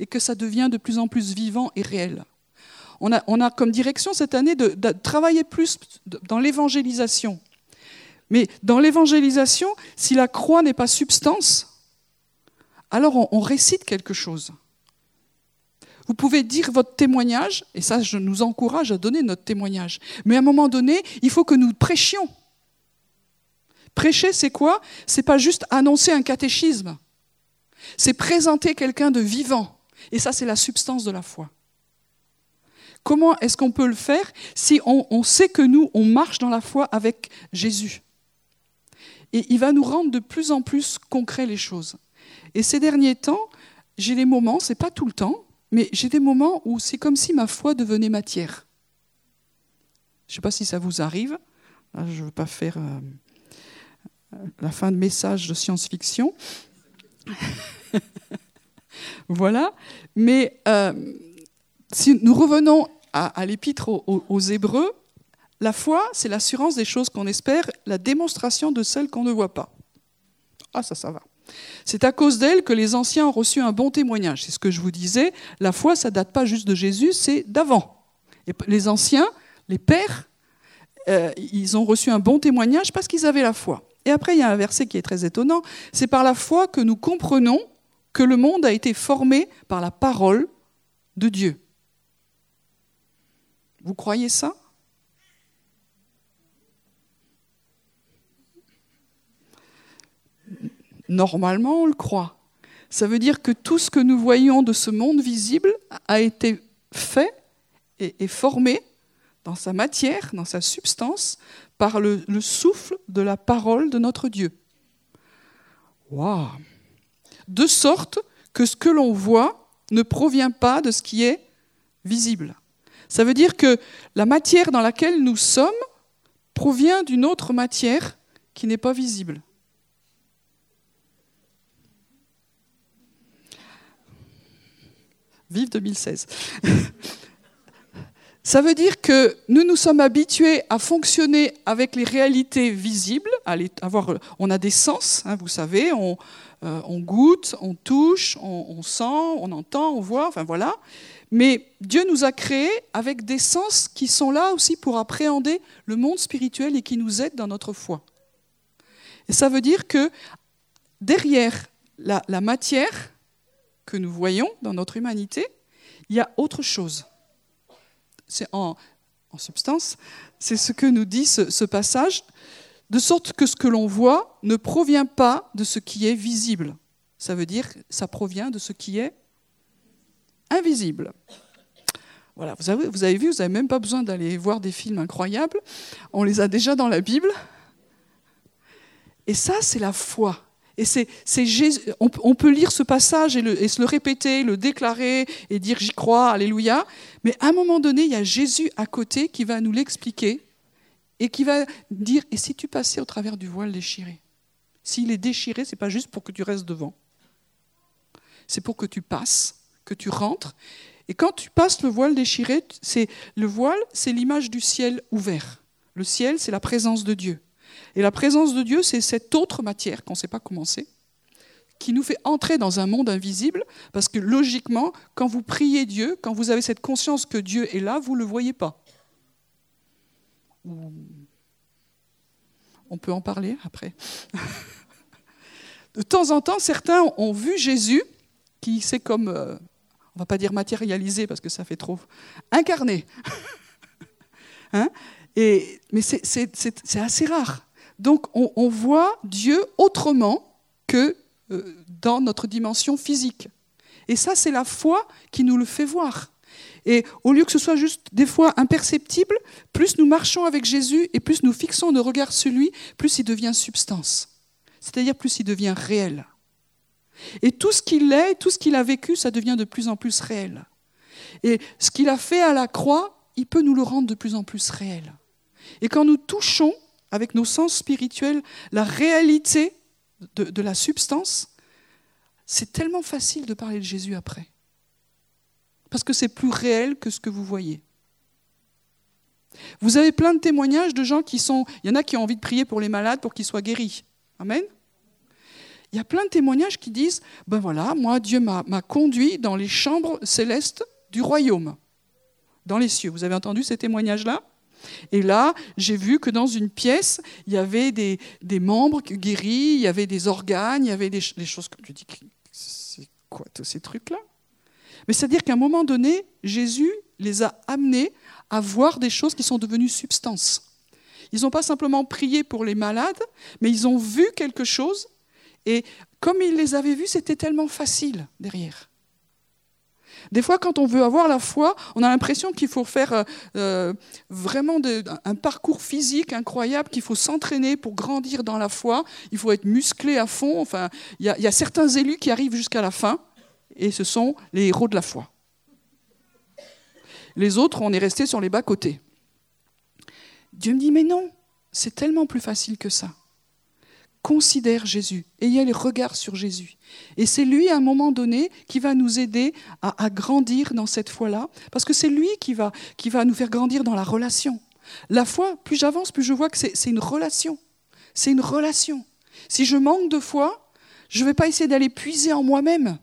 et que ça devient de plus en plus vivant et réel? On a comme direction cette année de, travailler plus dans l'évangélisation. Mais dans l'évangélisation, si la croix n'est pas substance, alors on, récite quelque chose. Vous pouvez dire votre témoignage, et ça je nous encourage à donner notre témoignage. Mais à un moment donné, il faut que nous prêchions. Prêcher, c'est quoi? C'est pas juste annoncer un catéchisme. C'est présenter quelqu'un de vivant. Et ça, c'est la substance de la foi. Comment est-ce qu'on peut le faire si on, sait que nous, on marche dans la foi avec Jésus? Et il va nous rendre de plus en plus concrets les choses. Et ces derniers temps, j'ai des moments, c'est pas tout le temps, mais j'ai des moments où c'est comme si ma foi devenait matière. Je ne sais pas si ça vous arrive. je ne veux pas faire euh, la fin de message de science-fiction. voilà. Mais euh, si nous revenons à, l'épître aux, Hébreux, la foi, c'est l'assurance des choses qu'on espère, la démonstration de celles qu'on ne voit pas. Ah, ça, ça va. C'est à cause d'elle que les anciens ont reçu un bon témoignage. C'est ce que je vous disais. La foi, ça date pas juste de Jésus, c'est d'avant. les anciens, les pères, euh, ils ont reçu un bon témoignage parce qu'ils avaient la foi. Et après, il y a un verset qui est très étonnant. C'est par la foi que nous comprenons que le monde a été formé par la parole de Dieu. Vous croyez ça? Normalement, on le croit. Ça veut dire que tout ce que nous voyons de ce monde visible a été fait et, formé dans sa matière, dans sa substance, par le, souffle de la parole de notre Dieu. Waouh De sorte que ce que l'on voit ne provient pas de ce qui est visible. Ça veut dire que la matière dans laquelle nous sommes provient d'une autre matière qui n'est pas visible. Vive 2016. Ça veut dire que nous nous sommes habitués à fonctionner avec les réalités visibles. À avoir, on a des sens, hein, vous savez, on, euh, goûte, on touche, on, sent, on entend, on voit, enfin voilà. Mais Dieu nous a créés avec des sens qui sont là aussi pour appréhender le monde spirituel et qui nous aident dans notre foi. Et ça veut dire que derrière la matière, que nous voyons dans notre humanité, il y a autre chose. C'est en, substance, c'est ce que nous dit ce, passage, de sorte que ce que l'on voit ne provient pas de ce qui est visible. Ça veut dire ça provient de ce qui est invisible. Voilà, vous avez, vous avez vu, vous n'avez même pas besoin d'aller voir des films incroyables, on les a déjà dans la Bible. Et ça, c'est la foi. On, peut lire ce passage et, se le répéter, le déclarer et dire j'y crois, alléluia. Mais à un moment donné, il y a Jésus à côté qui va nous l'expliquer et qui va dire et si tu passais au travers du voile déchiré? S'il est déchiré, c'est pas juste pour que tu restes devant. C'est pour que tu passes, que tu rentres. Et quand tu passes le voile déchiré, le voile, c'est l'image du ciel ouvert. Le ciel, c'est la présence de Dieu. Et la présence de Dieu, c'est cette autre matière qu'on ne sait pas comment c'est, qui nous fait entrer dans un monde invisible, parce que logiquement, quand vous priez Dieu, quand vous avez cette conscience que Dieu est là, vous ne le voyez pas. On peut en parler après. De temps en temps, certains ont vu Jésus, qui s'est comme, euh, on va pas dire matérialisé parce que ça fait trop, incarné. hein? Mais c'est assez rare. Donc on, voit Dieu autrement que euh, dans notre dimension physique. Et ça, c'est la foi qui nous le fait voir. Et au lieu que ce soit juste des fois imperceptible, plus nous marchons avec Jésus et plus nous fixons nos regards sur lui, plus il devient substance. C'est-à-dire plus il devient réel. Et tout ce qu'il est, tout ce qu'il a vécu, ça devient de plus en plus réel. Et ce qu'il a fait à la croix, il peut nous le rendre de plus en plus réel. Et quand nous touchons avec nos sens spirituels, la réalité de, la substance, c'est tellement facile de parler de Jésus après. Parce que c'est plus réel que ce que vous voyez. Vous avez plein de témoignages de gens qui sont... Il y en a qui ont envie de prier pour les malades pour qu'ils soient guéris. Amen. Il y a plein de témoignages qui disent, ben voilà, moi, Dieu m'a conduit dans les chambres célestes du royaume, dans les cieux. Vous avez entendu ces témoignages-là? Et là, j'ai vu que dans une pièce, il y avait des, membres guéris, il y avait des organes, il y avait des, choses comme je dis, c'est quoi tous ces trucs-là? Mais c'est-à-dire qu'à un moment donné, Jésus les a amenés à voir des choses qui sont devenues substances. Ils n'ont pas simplement prié pour les malades, mais ils ont vu quelque chose, et comme ils les avaient vus, c'était tellement facile derrière. Des fois, quand on veut avoir la foi, on a l'impression qu'il faut faire euh, euh, vraiment un parcours physique incroyable, qu'il faut s'entraîner pour grandir dans la foi, il faut être musclé à fond. Enfin, il y, a certains élus qui arrivent jusqu'à la fin, et ce sont les héros de la foi. Les autres, on est restés sur les bas-côtés. Dieu me dit, mais non, c'est tellement plus facile que ça. Considère Jésus, ayez les regards sur Jésus. Et c'est lui, à un moment donné, qui va nous aider à, grandir dans cette foi-là, parce que c'est lui qui va, qui va nous faire grandir dans la relation. La foi, plus j'avance, plus je vois que c'est une relation. C'est une relation. Si je manque de foi, je ne vais pas essayer d'aller puiser en moi-même,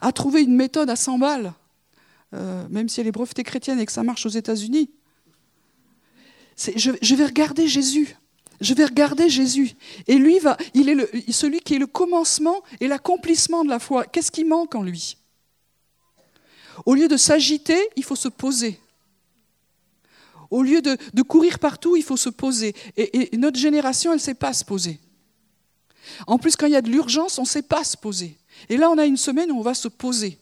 à trouver une méthode à 100 balles, euh, même si elle est brevetée chrétienne et que ça marche aux États-Unis. Je, je vais regarder Jésus. Je vais regarder Jésus. Et lui, va, il est celui qui est le commencement et l'accomplissement de la foi. Qu'est-ce qui manque en lui? Au lieu de s'agiter, il faut se poser. Au lieu de, courir partout, il faut se poser. Et, notre génération, elle ne sait pas se poser. En plus, quand il y a de l'urgence, on ne sait pas se poser. Et là, on a une semaine où on va se poser.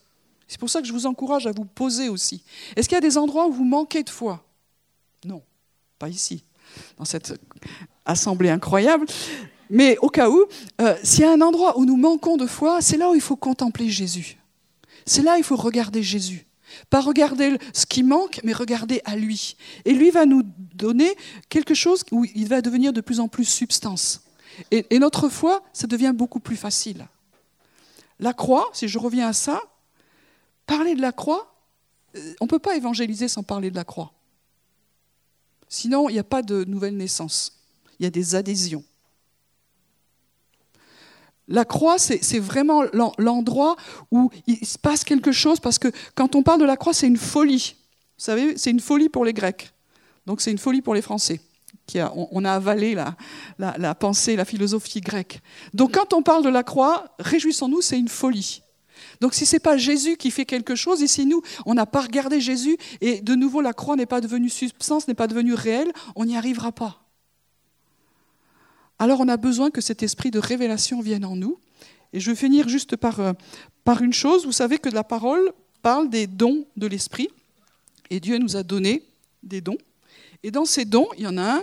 C'est pour ça que je vous encourage à vous poser aussi. Est-ce qu'il y a des endroits où vous manquez de foi? Non, pas ici, dans cette assemblée incroyable. Mais au cas où, euh, s'il y a un endroit où nous manquons de foi, c'est là où il faut contempler Jésus. C'est là où il faut regarder Jésus. Pas regarder ce qui manque, mais regarder à lui. Et lui va nous donner quelque chose où il va devenir de plus en plus substance. Et, notre foi, ça devient beaucoup plus facile. La croix, si je reviens à ça, parler de la croix, euh, on ne peut pas évangéliser sans parler de la croix. Sinon, il n'y a pas de nouvelle naissance. Il y a des adhésions. La croix, c'est vraiment l'endroit où il se passe quelque chose, parce que quand on parle de la croix, c'est une folie. Vous savez, c'est une folie pour les Grecs. Donc c'est une folie pour les Français. Qui a, on, a avalé la, la, pensée, la philosophie grecque. Donc quand on parle de la croix, réjouissons-nous, c'est une folie. Donc si ce n'est pas Jésus qui fait quelque chose, et si nous, on n'a pas regardé Jésus, et de nouveau la croix n'est pas devenue substance, n'est pas devenue réelle, on n'y arrivera pas alors on a besoin que cet esprit de révélation vienne en nous. Et je vais finir juste par, euh, par une chose. Vous savez que la parole parle des dons de l'esprit. Et Dieu nous a donné des dons. Et dans ces dons, il y en a un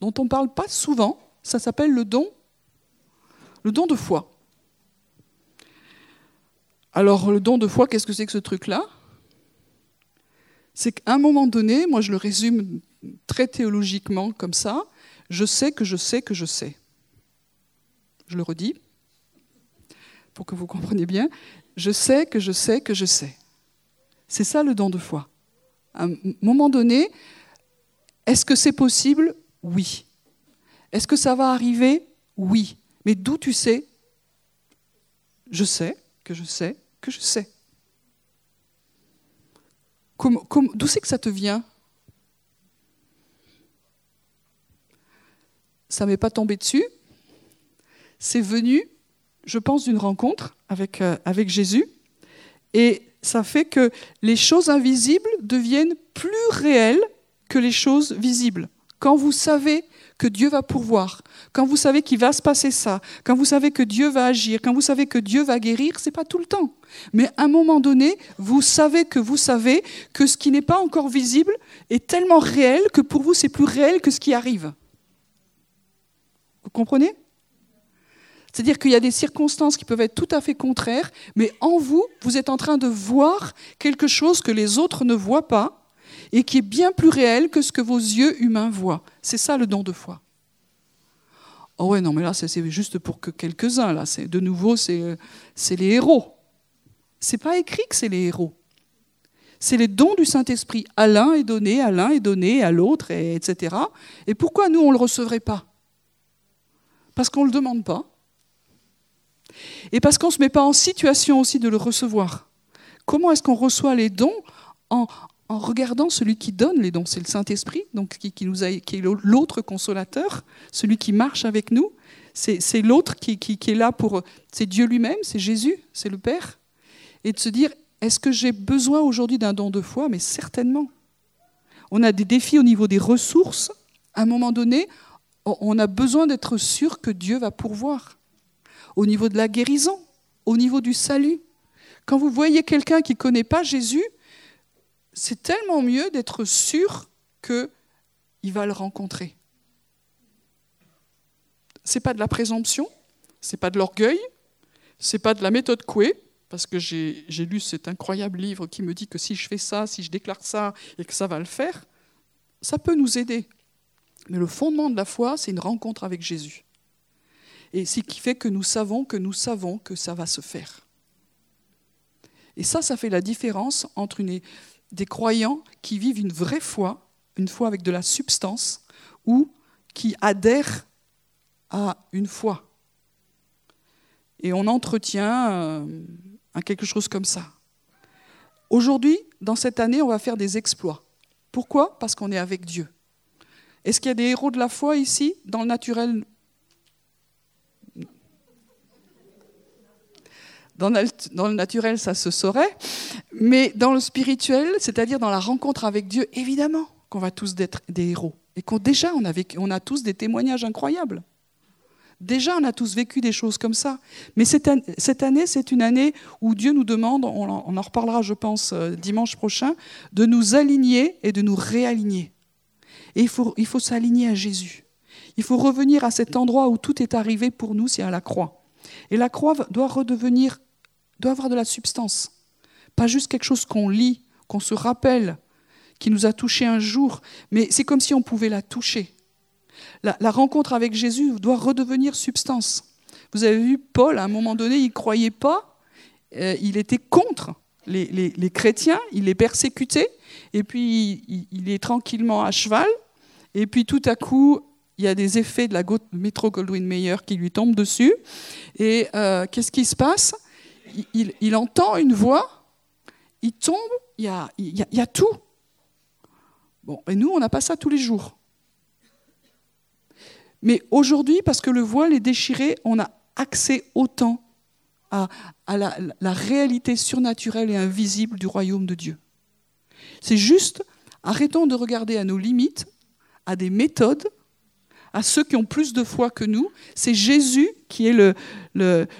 dont on ne parle pas souvent. Ça s'appelle le don, le don de foi. Alors le don de foi, qu'est-ce que c'est que ce truc-là? C'est qu'à un moment donné, moi je le résume très théologiquement comme ça, je sais que je sais que je sais. Je le redis pour que vous compreniez bien. Je sais que je sais que je sais. C'est ça le don de foi. À un moment donné, est-ce que c'est possible? Oui. Est-ce que ça va arriver? Oui. Mais d'où tu sais? Je sais que je sais que je sais. D'où c'est que ça te vient? Ça ne m'est pas tombé dessus. C'est venu, je pense, d'une rencontre avec, euh, avec Jésus. Et ça fait que les choses invisibles deviennent plus réelles que les choses visibles. Quand vous savez que Dieu va pourvoir, quand vous savez qu'il va se passer ça, quand vous savez que Dieu va agir, quand vous savez que Dieu va guérir, c'est pas tout le temps. Mais à un moment donné, vous savez que vous savez que ce qui n'est pas encore visible est tellement réel que pour vous c'est plus réel que ce qui arrive. Comprenez? C'est-à-dire qu'il y a des circonstances qui peuvent être tout à fait contraires, mais en vous, vous êtes en train de voir quelque chose que les autres ne voient pas et qui est bien plus réel que ce que vos yeux humains voient. C'est ça le don de foi. Oh ouais, non, mais là, c'est juste pour que quelques-uns, là. De nouveau, c'est les héros. C'est pas écrit que c'est les héros. C'est les dons du Saint-Esprit. À l'un est donné, à l'un est donné, à l'autre, etc. Et pourquoi nous, on ne le recevrait pas? Parce qu'on ne le demande pas. Et parce qu'on ne se met pas en situation aussi de le recevoir. Comment est-ce qu'on reçoit les dons en, regardant celui qui donne les dons? C'est le Saint-Esprit, donc qui, nous a, qui est l'autre consolateur, celui qui marche avec nous. C'est l'autre qui, qui, est là pour. C'est Dieu lui-même, c'est Jésus, c'est le Père. Et de se dire est-ce que j'ai besoin aujourd'hui d'un don de foi? Mais certainement. On a des défis au niveau des ressources. À un moment donné, on a besoin d'être sûr que Dieu va pourvoir. Au niveau de la guérison, au niveau du salut. Quand vous voyez quelqu'un qui ne connaît pas Jésus, c'est tellement mieux d'être sûr qu'il va le rencontrer. Ce n'est pas de la présomption, ce n'est pas de l'orgueil, ce n'est pas de la méthode Coué, parce que j'ai lu cet incroyable livre qui me dit que si je fais ça, si je déclare ça et que ça va le faire, ça peut nous aider. Mais le fondement de la foi, c'est une rencontre avec Jésus. Et ce qui fait que nous savons que nous savons que ça va se faire. Et ça, ça fait la différence entre des croyants qui vivent une vraie foi, une foi avec de la substance, ou qui adhèrent à une foi. Et on entretient euh, quelque chose comme ça. Aujourd'hui, dans cette année, on va faire des exploits. Pourquoi? Parce qu'on est avec Dieu. Est-ce qu'il y a des héros de la foi ici Dans le naturel? Dans, le naturel, ça se saurait. Mais dans le spirituel, c'est-à-dire dans la rencontre avec Dieu, évidemment qu'on va tous être des héros. Et qu'on déjà, on a, on a tous des témoignages incroyables. Déjà, on a tous vécu des choses comme ça. Mais cette, année, c'est une année où Dieu nous demande, on en reparlera, je pense, euh, dimanche prochain, de nous aligner et de nous réaligner. Et il faut, s'aligner à Jésus. Il faut revenir à cet endroit où tout est arrivé pour nous, c'est à la croix. Et la croix doit redevenir, doit avoir de la substance. Pas juste quelque chose qu'on lit, qu'on se rappelle, qui nous a touché un jour, mais c'est comme si on pouvait la toucher. La, rencontre avec Jésus doit redevenir substance. Vous avez vu, Paul, à un moment donné, il ne croyait pas, euh, il était contre les, chrétiens, il les persécutait, et puis il, est tranquillement à cheval, et puis tout à coup, il y a des effets de la métro Goldwyn Mayer qui lui tombent dessus, et euh, qu'est-ce qui se passe? Il, entend une voix, il tombe, il y a, il y a tout. Bon, et nous, on n'a pas ça tous les jours. Mais aujourd'hui, parce que le voile est déchiré, on a accès autant à, la, la, réalité surnaturelle et invisible du royaume de Dieu. C'est juste, arrêtons de regarder à nos limites, à des méthodes, à ceux qui ont plus de foi que nous. C'est Jésus qui est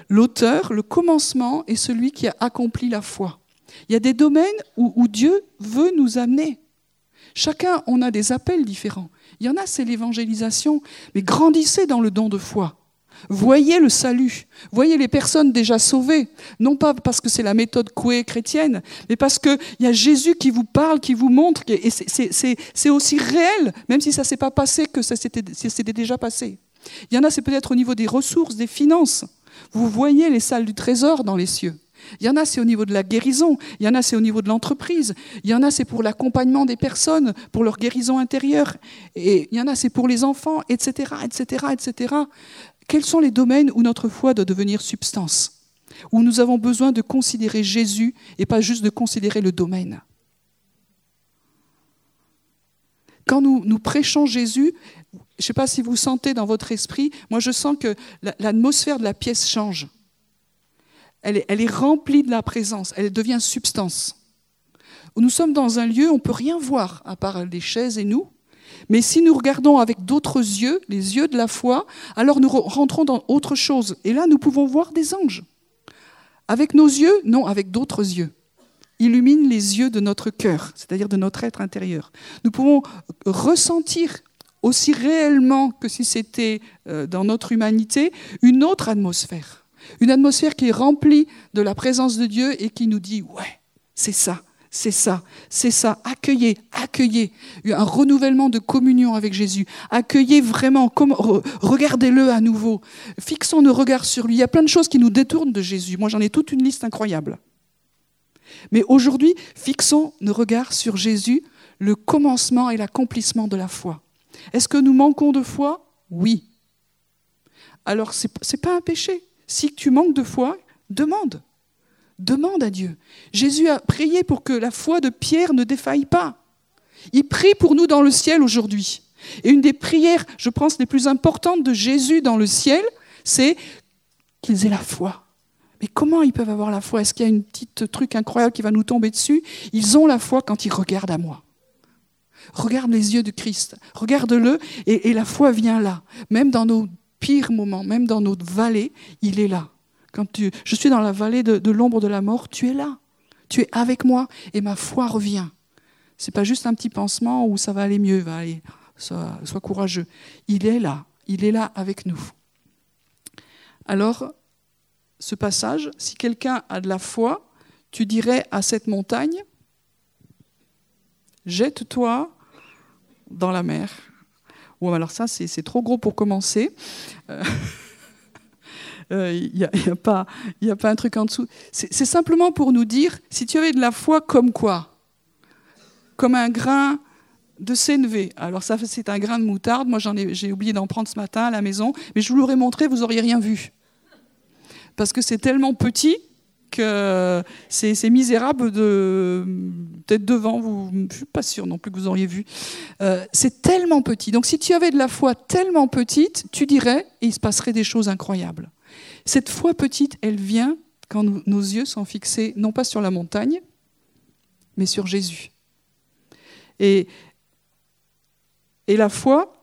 l'auteur, le, commencement et celui qui a accompli la foi. Il y a des domaines où, où Dieu veut nous amener. Chacun, on a des appels différents. Il y en a, c'est l'évangélisation. Mais grandissez dans le don de foi. Voyez le salut, voyez les personnes déjà sauvées, non pas parce que c'est la méthode couée chrétienne, mais parce qu'il y a Jésus qui vous parle, qui vous montre, et c'est aussi réel, même si ça ne s'est pas passé que ça s'était déjà passé. Il y en a, c'est peut-être au niveau des ressources, des finances. Vous voyez les salles du trésor dans les cieux. Il y en a, c'est au niveau de la guérison. Il y en a, c'est au niveau de l'entreprise. Il y en a, c'est pour l'accompagnement des personnes, pour leur guérison intérieure. Et il y en a, c'est pour les enfants, etc., etc., etc. Quels sont les domaines où notre foi doit devenir substance Où nous avons besoin de considérer Jésus et pas juste de considérer le domaine? Quand nous, prêchons Jésus, je ne sais pas si vous sentez dans votre esprit, moi je sens que l'atmosphère de la pièce change elle est, remplie de la présence, elle devient substance. Nous sommes dans un lieu, on ne peut rien voir à part les chaises et nous. Mais si nous regardons avec d'autres yeux, les yeux de la foi, alors nous rentrons dans autre chose. Et là, nous pouvons voir des anges. Avec nos yeux Non, avec d'autres yeux. Illumine les yeux de notre cœur, c'est-à-dire de notre être intérieur. Nous pouvons ressentir aussi réellement que si c'était euh, dans notre humanité une autre atmosphère. Une atmosphère qui est remplie de la présence de Dieu et qui nous dit, ouais, c'est ça, c'est ça, c'est ça. Accueillez, accueillez un renouvellement de communion avec Jésus. Accueillez vraiment, regardez-le à nouveau. Fixons nos regards sur lui. Il y a plein de choses qui nous détournent de Jésus. Moi, j'en ai toute une liste incroyable. Mais aujourd'hui, fixons nos regards sur Jésus, le commencement et l'accomplissement de la foi. Est-ce que nous manquons de foi? Oui. Alors, ce n'est pas un péché. Si tu manques de foi, demande. Demande à Dieu. Jésus a prié pour que la foi de Pierre ne défaille pas. Il prie pour nous dans le ciel aujourd'hui. Et une des prières, je pense, les plus importantes de Jésus dans le ciel, c'est qu'ils aient la foi. Mais comment ils peuvent avoir la foi? Est-ce qu'il y a une petite truc incroyable qui va nous tomber dessus? Ils ont la foi quand ils regardent à moi. Regarde les yeux de Christ, regarde-le, et, et la foi vient là, même dans nos pire moment, même dans notre vallée, il est là. Je suis dans la vallée de, l'ombre de la mort, tu es là. Tu es avec moi et ma foi revient. C'est pas juste un petit pansement où ça va aller mieux, va aller, sois, courageux. Il est là, il est là avec nous. Alors, ce passage, si quelqu'un a de la foi, tu dirais à cette montagne, jette-toi dans la mer Ou alors ça, c'est trop gros pour commencer. Il n'y a, a, pas, un truc en dessous. C'est simplement pour nous dire, si tu avais de la foi comme quoi? Comme un grain de CNV. Alors ça, c'est un grain de moutarde. Moi, j'ai oublié d'en prendre ce matin à la maison, mais je vous l'aurais montré, vous n'auriez rien vu. Parce que c'est tellement petit que c'est misérable de devant vous. Je suis pas sûre non plus que vous auriez vu. Euh, c'est tellement petit. Donc si tu avais de la foi tellement petite, tu dirais, et il se passerait des choses incroyables. Cette foi petite, elle vient quand nos yeux sont fixés non pas sur la montagne, mais sur Jésus. Et et la foi,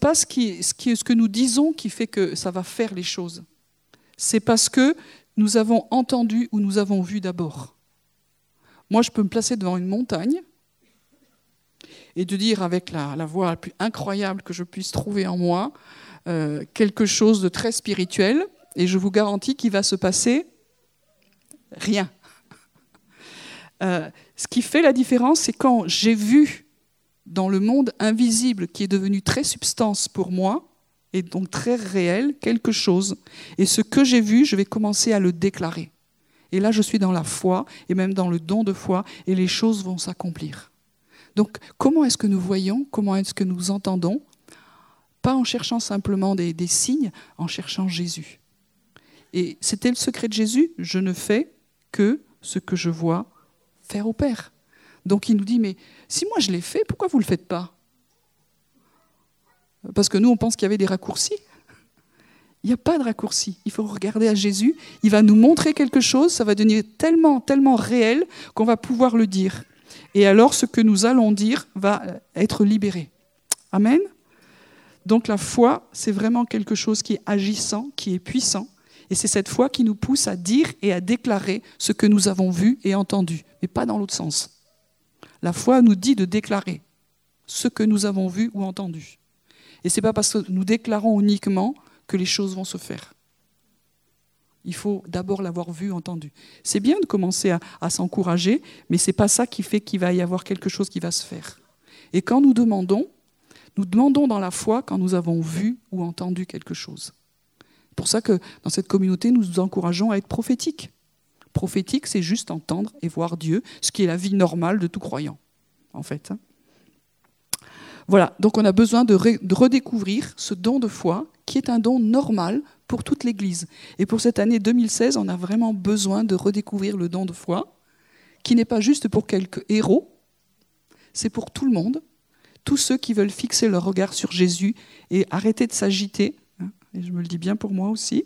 pas ce, qui, ce, ce que nous disons qui fait que ça va faire les choses. C'est parce que nous avons entendu ou nous avons vu d'abord. Moi, je peux me placer devant une montagne et de dire avec la, voix la plus incroyable que je puisse trouver en moi euh, quelque chose de très spirituel, et je vous garantis qu'il va se passer rien. Euh, ce qui fait la différence, c'est quand j'ai vu dans le monde invisible qui est devenu très substance pour moi, et donc très réel, quelque chose. Et ce que j'ai vu, je vais commencer à le déclarer. Et là, je suis dans la foi, et même dans le don de foi, et les choses vont s'accomplir. Donc, comment est-ce que nous voyons Comment est-ce que nous entendons Pas en cherchant simplement des, signes, en cherchant Jésus. Et c'était le secret de Jésus, je ne fais que ce que je vois faire au Père. Donc il nous dit, mais si moi je l'ai fait, pourquoi vous ne le faites pas? Parce que nous, on pense qu'il y avait des raccourcis. Il n'y a pas de raccourci. Il faut regarder à Jésus. Il va nous montrer quelque chose. Ça va devenir tellement, tellement réel qu'on va pouvoir le dire. Et alors, ce que nous allons dire va être libéré. Amen. Donc la foi, c'est vraiment quelque chose qui est agissant, qui est puissant. Et c'est cette foi qui nous pousse à dire et à déclarer ce que nous avons vu et entendu, mais pas dans l'autre sens. La foi nous dit de déclarer ce que nous avons vu ou entendu. Et ce n'est pas parce que nous déclarons uniquement que les choses vont se faire. Il faut d'abord l'avoir vu, entendu. C'est bien de commencer à, s'encourager, mais ce n'est pas ça qui fait qu'il va y avoir quelque chose qui va se faire. Et quand nous demandons, nous demandons dans la foi quand nous avons vu ou entendu quelque chose. C'est pour ça que dans cette communauté, nous nous encourageons à être prophétiques. Prophétique, c'est juste entendre et voir Dieu, ce qui est la vie normale de tout croyant, en fait. Voilà, donc on a besoin de, redécouvrir ce don de foi, qui est un don normal pour toute l'Église. Et pour cette année 2016, on a vraiment besoin de redécouvrir le don de foi, qui n'est pas juste pour quelques héros, c'est pour tout le monde, tous ceux qui veulent fixer leur regard sur Jésus et arrêter de s'agiter, hein, et je me le dis bien pour moi aussi,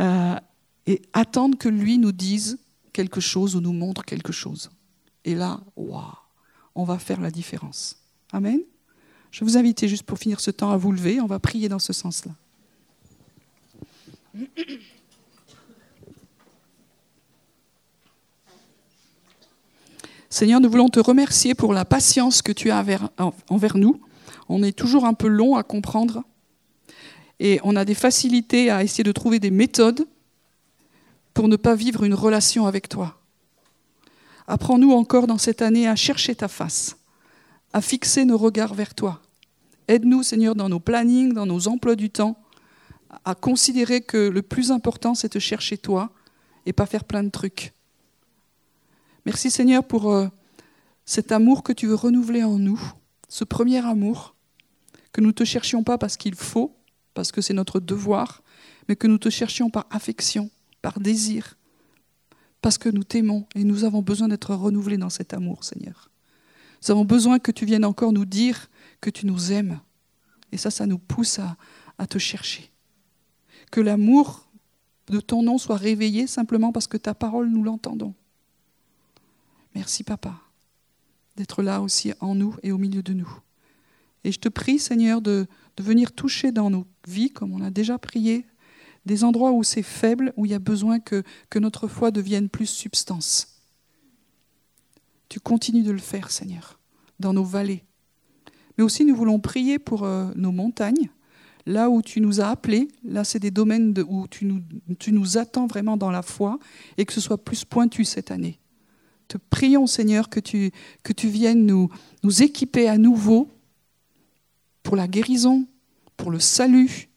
euh, et attendre que lui nous dise quelque chose ou nous montre quelque chose. Et là, waouh, on va faire la différence. Amen. Je vous invite juste pour finir ce temps à vous lever, on va prier dans ce sens-là. Seigneur, nous voulons te remercier pour la patience que tu as envers, nous. On est toujours un peu long à comprendre et on a des facilités à essayer de trouver des méthodes pour ne pas vivre une relation avec toi. Apprends-nous encore dans cette année à chercher ta face, à fixer nos regards vers toi. Aide-nous, Seigneur, dans nos plannings, dans nos emplois du temps, à considérer que le plus important, c'est de chercher toi et pas faire plein de trucs. Merci, Seigneur, pour euh, cet amour que tu veux renouveler en nous, ce premier amour, que nous ne te cherchions pas parce qu'il faut, parce que c'est notre devoir, mais que nous te cherchions par affection, par désir, parce que nous t'aimons et nous avons besoin d'être renouvelés dans cet amour, Seigneur. Nous avons besoin que tu viennes encore nous dire que tu nous aimes. Et ça, ça nous pousse à, à te chercher. Que l'amour de ton nom soit réveillé simplement parce que ta parole, nous l'entendons. Merci, Papa, d'être là aussi en nous et au milieu de nous. Et je te prie, Seigneur, de, venir toucher dans nos vies, comme on a déjà prié des endroits où c'est faible, où il y a besoin que, notre foi devienne plus substance. Tu continues de le faire, Seigneur, dans nos vallées. Mais aussi, nous voulons prier pour euh, nos montagnes, là où tu nous as appelés. Là, c'est des domaines où tu nous attends vraiment dans la foi et que ce soit plus pointu cette année. Te prions, Seigneur, que tu, viennes nous, équiper à nouveau pour la guérison, pour le salut,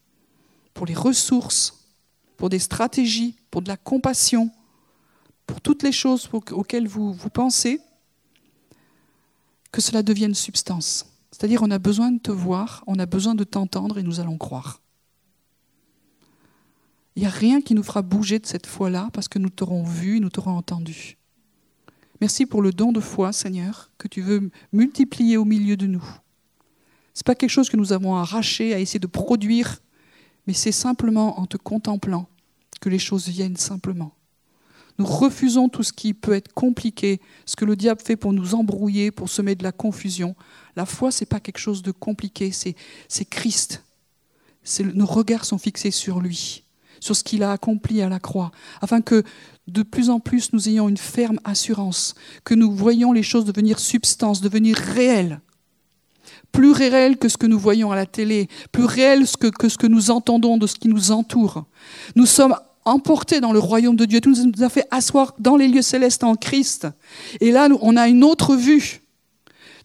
pour les ressources, pour des stratégies, pour de la compassion, pour toutes les choses auxquelles vous, pensez, que cela devienne substance. C'est-à-dire on a besoin de te voir, on a besoin de t'entendre et nous allons croire. Il n'y a rien qui nous fera bouger de cette foi-là parce que nous t'aurons vu, nous t'aurons entendu. Merci pour le don de foi, Seigneur, que tu veux multiplier au milieu de nous. Ce n'est pas quelque chose que nous avons arraché à essayer de produire, mais c'est simplement en te contemplant que les choses viennent simplement. Nous refusons tout ce qui peut être compliqué, ce que le diable fait pour nous embrouiller, pour semer de la confusion. La foi, ce n'est pas quelque chose de compliqué, c'est, Christ. nos regards sont fixés sur lui, sur ce qu'il a accompli à la croix, afin que de plus en plus nous ayons une ferme assurance, que nous voyons les choses devenir substance, devenir réelles. Plus réelles que ce que nous voyons à la télé, plus réelles que, ce que nous entendons de ce qui nous entoure. Nous sommes emportés dans le royaume de Dieu. Tu nous as fait asseoir dans les lieux célestes en Christ. Et là, on a une autre vue.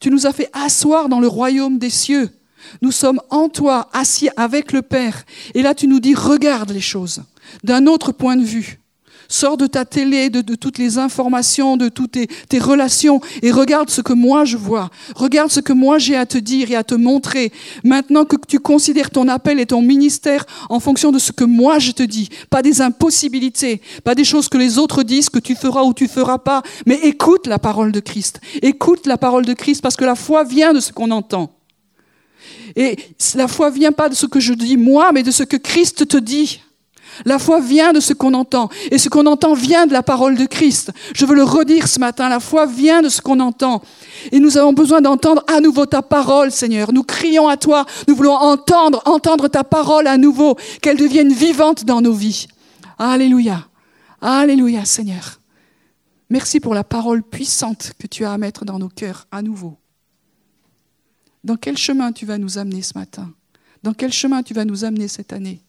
Tu nous as fait asseoir dans le royaume des cieux. Nous sommes en toi, assis avec le Père. Et là, tu nous dis, regarde les choses d'un autre point de vue. Sors de ta télé, de, toutes les informations, de toutes tes, relations et regarde ce que moi je vois. Regarde ce que moi j'ai à te dire et à te montrer. Maintenant que tu considères ton appel et ton ministère en fonction de ce que moi je te dis, pas des impossibilités, pas des choses que les autres disent que tu feras ou tu feras pas, mais écoute la parole de Christ. Écoute la parole de Christ parce que la foi vient de ce qu'on entend. Et la foi vient pas de ce que je dis moi, mais de ce que Christ te dit. La foi vient de ce qu'on entend. Et ce qu'on entend vient de la parole de Christ. Je veux le redire ce matin. La foi vient de ce qu'on entend. Et nous avons besoin d'entendre à nouveau ta parole, Seigneur. Nous crions à toi. Nous voulons entendre, entendre ta parole à nouveau. Qu'elle devienne vivante dans nos vies. Alléluia. Alléluia, Seigneur. Merci pour la parole puissante que tu as à mettre dans nos cœurs à nouveau. Dans quel chemin tu vas nous amener ce matin? Dans quel chemin tu vas nous amener cette année?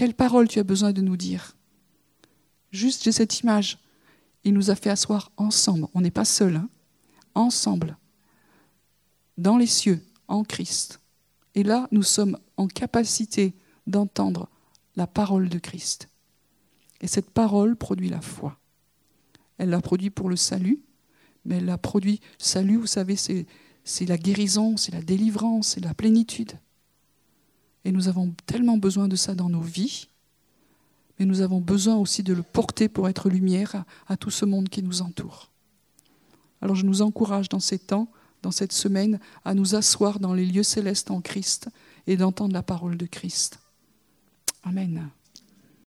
Quelle parole tu as besoin de nous dire Juste, j'ai cette image. Il nous a fait asseoir ensemble. On n'est pas seul, hein ensemble, dans les cieux, en Christ. Et là, nous sommes en capacité d'entendre la parole de Christ. Et cette parole produit la foi. Elle l'a produit pour le salut, mais elle a produit salut, vous savez, c'est la guérison, c'est la délivrance, c'est la plénitude. Et nous avons tellement besoin de ça dans nos vies, mais nous avons besoin aussi de le porter pour être lumière à, tout ce monde qui nous entoure. Alors je nous encourage dans ces temps, dans cette semaine, à nous asseoir dans les lieux célestes en Christ et d'entendre la parole de Christ. Amen.